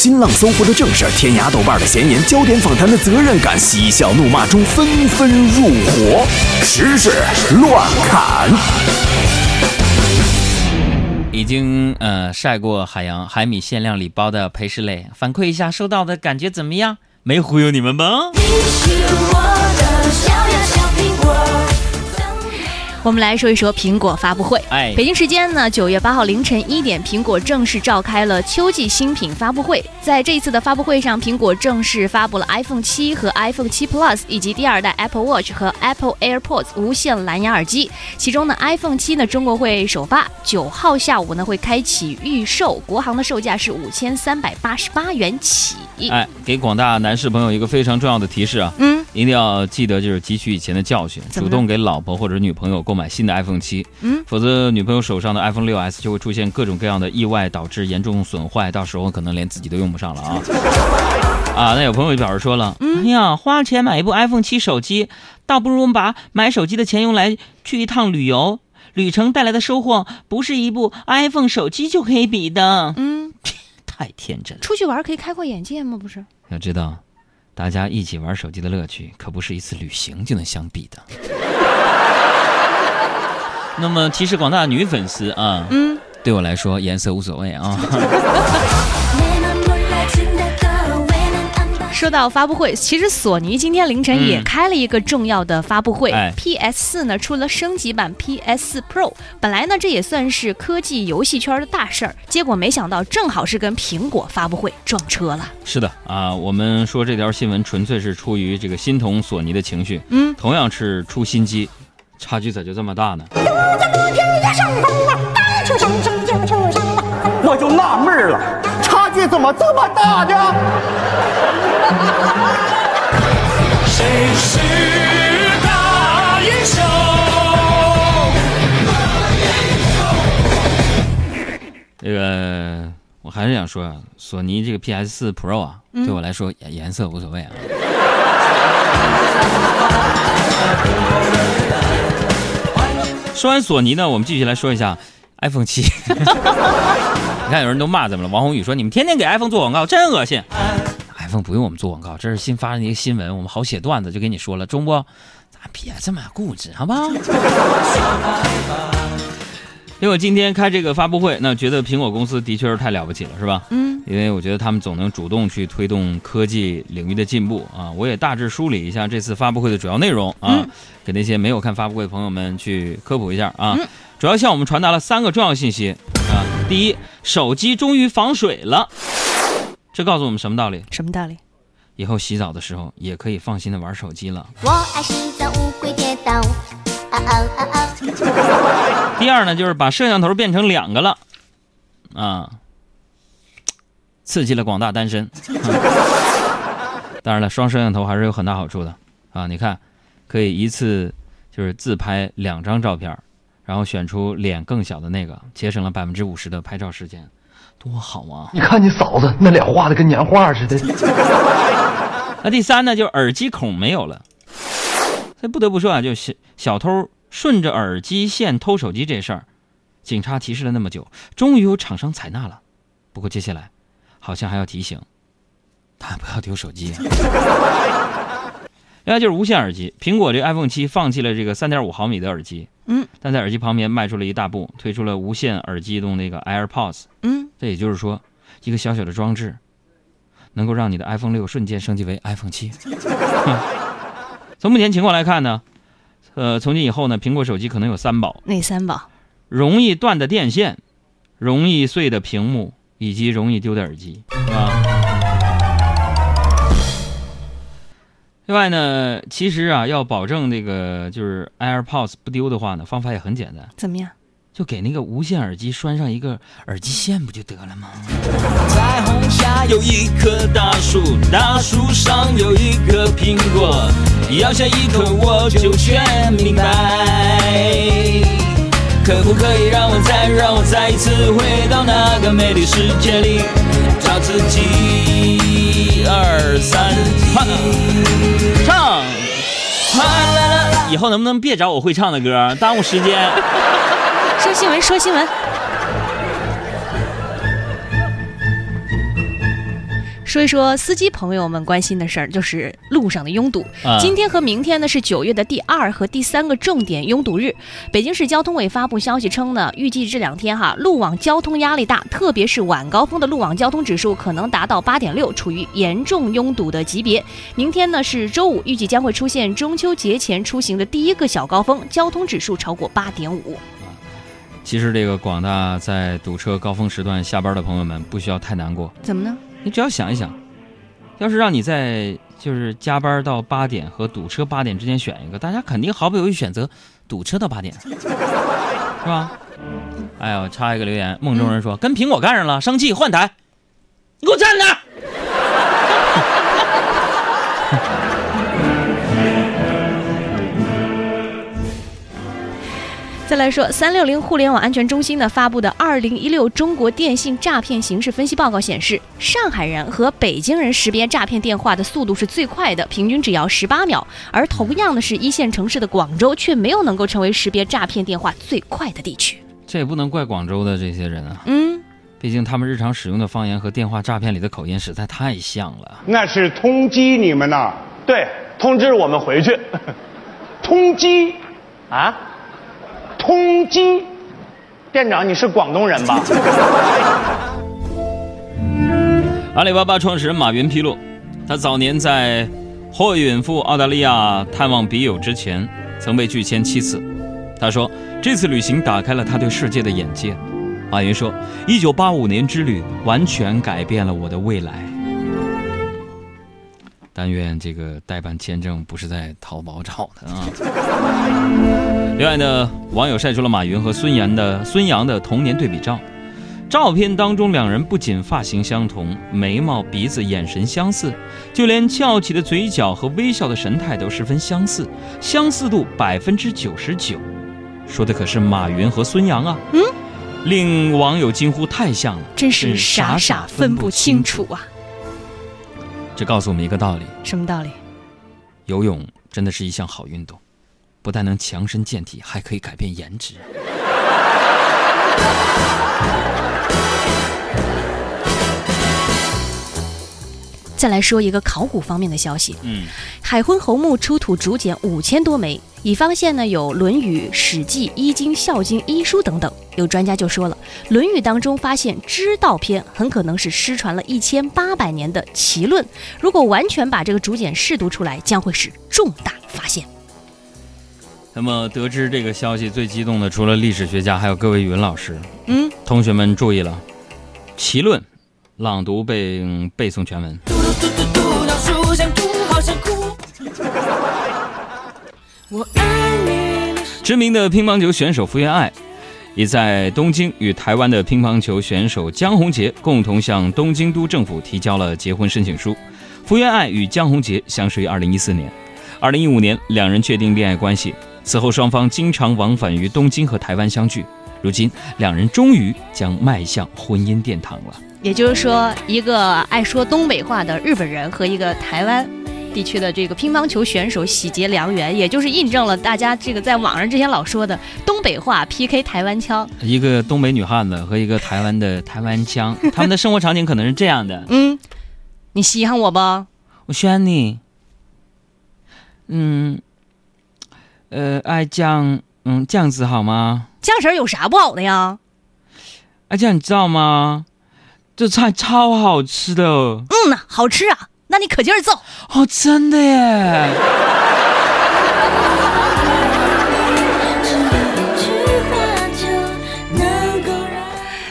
新浪、搜狐的正事，天涯、豆瓣的闲言，焦点访谈的责任感，嬉笑怒骂中纷纷入伙，时事乱砍。已经呃晒过海洋海米限量礼包的裴世磊，反馈一下收到的感觉怎么样？没忽悠你们吧？你是我的小呀小。我们来说一说苹果发布会。哎北京时间呢，九月八号凌晨一点，苹果正式召开了秋季新品发布会。在这一次的发布会上，苹果正式发布了 iPhone 七和 iPhone 七 Plus 以及第二代 Apple Watch 和 Apple AirPods 无线蓝牙耳机。其中呢，iPhone 七呢中国会首发，九号下午呢会开启预售，国行的售价是五千三百八十八元起。哎，给广大男士朋友一个非常重要的提示啊，嗯，一定要记得就是汲取以前的教训，主动给老婆或者女朋友购买新的 iPhone 七，嗯，否则女朋友手上的 iPhone 六 S 就会出现各种各样的意外，导致严重损坏，到时候可能连自己都用不上了啊。啊，那有朋友就表示说了，嗯哎呀，花钱买一部 iPhone 七手机，倒不如我们把买手机的钱用来去一趟旅游，旅程带来的收获不是一部 iPhone 手机就可以比的。嗯，太天真了。出去玩可以开阔眼界吗？不是？要知道，大家一起玩手机的乐趣，可不是一次旅行就能相比的。那么其实广大女粉丝啊嗯。对我来说颜色无所谓啊。说到发布会其实索尼今天凌晨也开了一个重要的发布会 ps 四呢出了升级版 ps 四 pro 本来呢这也算是科技游戏圈的大事儿结果没想到正好是跟苹果发布会撞车了。是的啊我们说这条新闻纯粹是出于这个心疼索尼的情绪嗯。同样是出新机差距咋就这么大呢？我就纳闷儿了，差距怎么这么大呢？谁是大英雄？这个我还是想说啊，索尼这个 PS 4 Pro 啊，对我来说颜颜色无所谓啊。说完索尼呢，我们继续来说一下 iPhone 七。你看有人都骂咱们了，王宏宇说你们天天给 iPhone 做广告，真恶心。iPhone 不用我们做广告，这是新发的一个新闻，我们好写段子，就跟你说了，中不？咱别这么固执，好不好？因为我今天开这个发布会，那觉得苹果公司的确是太了不起了，是吧？嗯，因为我觉得他们总能主动去推动科技领域的进步啊。我也大致梳理一下这次发布会的主要内容啊，给那些没有看发布会的朋友们去科普一下啊。主要向我们传达了三个重要信息啊。第一，手机终于防水了，这告诉我们什么道理？什么道理？以后洗澡的时候也可以放心的玩手机了。我爱洗澡，乌龟跌倒。啊啊啊啊！第二呢，就是把摄像头变成两个了，啊，刺激了广大单身。当然了，双摄像头还是有很大好处的啊！你看，可以一次就是自拍两张照片，然后选出脸更小的那个，节省了百分之五十的拍照时间，多好啊！你看你嫂子那脸画的跟年画似的。那第三呢，就是耳机孔没有了。所以不得不说啊，就小小偷顺着耳机线偷手机这事儿，警察提示了那么久，终于有厂商采纳了。不过接下来，好像还要提醒，大家不要丢手机、啊。另外就是无线耳机，苹果这 iPhone 七放弃了这个三点五毫米的耳机，嗯，但在耳机旁边迈出了一大步，推出了无线耳机中那个 AirPods。嗯，这也就是说，一个小小的装置，能够让你的 iPhone 六瞬间升级为 iPhone 七。从目前情况来看呢，呃，从今以后呢，苹果手机可能有三宝：哪三宝？容易断的电线、容易碎的屏幕以及容易丢的耳机，是吧？另外呢，其实啊，要保证这个就是 AirPods 不丢的话呢，方法也很简单，怎么样？就给那个无线耳机拴上一个耳机线不就得了吗？彩虹下有一棵大树，大树上有一个苹果，咬下一口我就全明白。可不可以让我再让我再一次回到那个美丽世界里，找自己？一二三，唱。以后能不能别找我会唱的歌，耽误时间？说新闻，说新闻。说一说司机朋友们关心的事儿，就是路上的拥堵。啊今天和明天呢是九月的第二和第三个重点拥堵日。北京市交通委发布消息称呢，预计这两天哈路网交通压力大，特别是晚高峰的路网交通指数可能达到八点六，处于严重拥堵的级别。明天呢是周五，预计将会出现中秋节前出行的第一个小高峰，交通指数超过八点五。其实这个广大在堵车高峰时段下班的朋友们，不需要太难过。怎么呢？你只要想一想，要是让你在就是加班到八点和堵车八点之间选一个，大家肯定毫不犹豫选择堵车到八点，是吧？哎呦，插一个留言，梦中人说、跟苹果干上了，生气换台，你给我站那儿！再来说，三六零互联网安全中心呢发布的《二零一六中国电信诈骗形势分析报告》显示，上海人和北京人识别诈骗电话的速度是最快的，平均只要十八秒。而同样的是一线城市的广州，却没有能够成为识别诈骗电话最快的地区。这也不能怪广州的这些人啊，嗯，毕竟他们日常使用的方言和电话诈骗里的口音实在太像了。那是通缉你们呐！对，通知我们回去。通缉，啊，通缉，店长，你是广东人吧？阿里巴巴创始人马云披露，他早年在霍允赴澳大利亚探望笔友之前，曾被拒签七次。他说，这次旅行打开了他对世界的眼界。马云说，一九八五年之旅完全改变了我的未来。但愿这个代办签证不是在淘宝找的啊。另外呢，网友晒出了马云和孙杨的孙杨的童年对比照。照片当中，两人不仅发型相同，眉毛、鼻子、眼神相似，就连翘起的嘴角和微笑的神态都十分相似，相似度百分之九十九。说的可是马云和孙杨啊！嗯，令网友惊呼太像了，真是傻傻分不清楚啊！这告诉我们一个道理：什么道理？游泳真的是一项好运动，不但能强身健体，还可以改变颜值。再来说一个考古方面的消息。嗯，海昏侯墓出土竹简五千多枚，已发现呢有《论语》《史记》《易经》《孝经》《医书》等等。有专家就说了，《论语》当中发现《知道篇》很可能是失传了一千八百年的齐论。如果完全把这个竹简试读出来，将会是重大发现。那么得知这个消息，最激动的除了历史学家，还有各位语文老师。嗯，同学们注意了，齐论，朗读背嗯背诵全文。知名的乒乓球选手福原爱，已在东京与台湾的乒乓球选手江宏杰共同向东京都政府提交了结婚申请书。福原爱与江宏杰相识于2014年，2015年两人确定恋爱关系。此后双方经常往返于东京和台湾相聚。如今两人终于将迈向婚姻殿堂了。也就是说，一个爱说东北话的日本人和一个台湾地区的这个乒乓球选手喜结良缘，也就是印证了大家这个在网上之前老说的东北话 PK 台湾腔。一个东北女汉子和一个台湾的台湾腔，他们的生活场景可能是这样的：嗯，你稀罕我不？我选你，嗯，呃，爱酱，嗯，酱子好吗？酱婶有啥不好的呀？爱酱，你知道吗？这菜超好吃的哦，嗯呐，好吃啊，那你可劲儿揍。哦真的耶！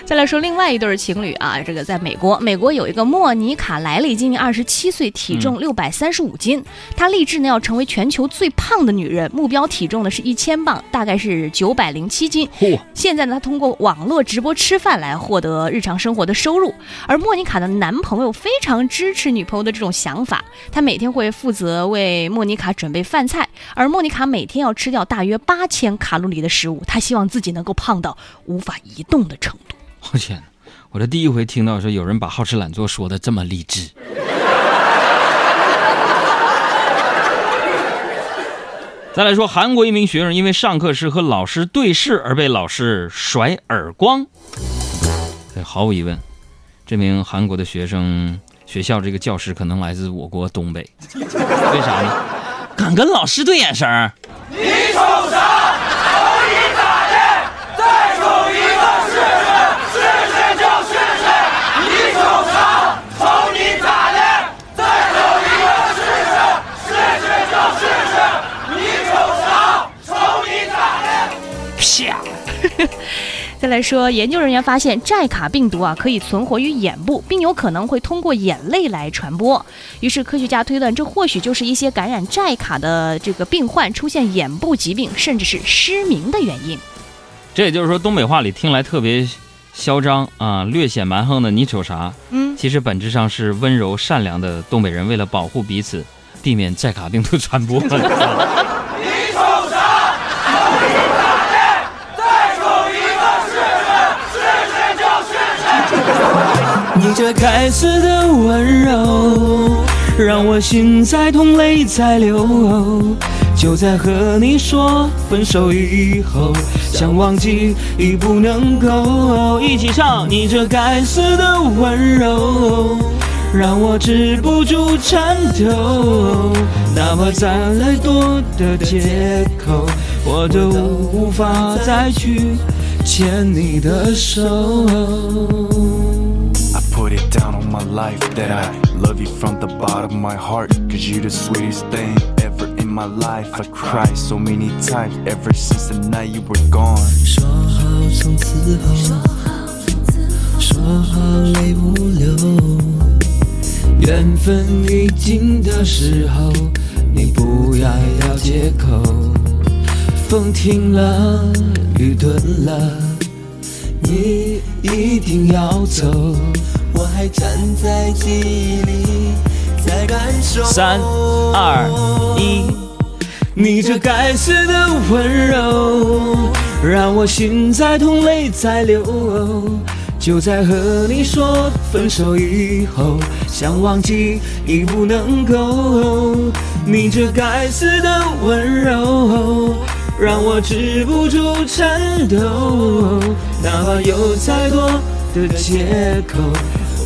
再来说另外一对儿情侣啊，这个在美国，美国有一个莫妮卡·莱利，今年二十七岁，体重六百三十五斤。她立志呢要成为全球最胖的女人，目标体重呢是一千磅，大概是九百零七斤。嚯，现在呢，她通过网络直播吃饭来获得日常生活的收入。而莫妮卡的男朋友非常支持女朋友的这种想法，他每天会负责为莫妮卡准备饭菜，而莫妮卡每天要吃掉大约八千卡路里的食物。她希望自己能够胖到无法移动的程度。我天，我这第一回听到说有人把好吃懒做说的这么励志。再来说，韩国一名学生因为上课时和老师对视而被老师甩耳光。对，毫无疑问，这名韩国的学生学校这个教师可能来自我国东北，为啥呢？敢跟老师对眼神儿。再来说，研究人员发现寨卡病毒啊可以存活于眼部，并有可能会通过眼泪来传播。于是科学家推断，这或许就是一些感染寨卡的这个病患出现眼部疾病，甚至是失明的原因。这也就是说，东北话里听来特别嚣张啊，略显蛮横的“你瞅啥”，嗯，其实本质上是温柔善良的东北人为了保护彼此，避免寨卡病毒传播。这该死的温柔，让我心在痛，泪在流。就在和你说分手以后，想忘记已不能够。一起唱，你这该死的温柔，让我止不住颤抖。哪怕再来多的借口，我都无法再去牵你的手。Put it down on my life that I love you from the bottom of my heart. Cause you're the sweetest thing ever in my life. I cried so many times ever since the night you were gone. 说好从此后，说好泪不流。缘分已尽的时候，你不要要借口。风停了，雨顿了，你一定要走。我还站在记忆里，在感受。三二一。你这该死的温柔，让我心在痛，泪在流。就在和你说分手以后，想忘记已不能够。你这该死的温柔，让我止不住颤抖。哪怕有再多的借口，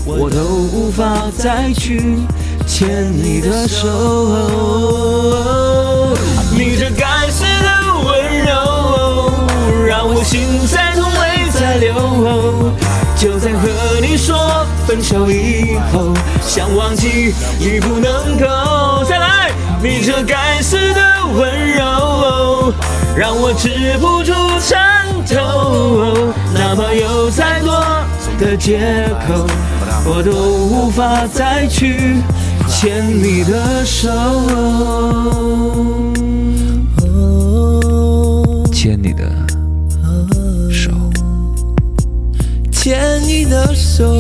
我都无法再去牵你的手。你这该死的温柔，让我心在痛，泪在流。就在和你说分手以后，想忘记已不能够。再来，你这该死的温柔，让我止不住颤抖。哪怕有再多的借口，我都无法再去牵你的手。牵你的手，牵你的手，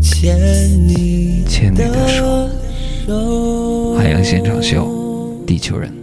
牵你牵你的手。手。海洋现场秀，地球人。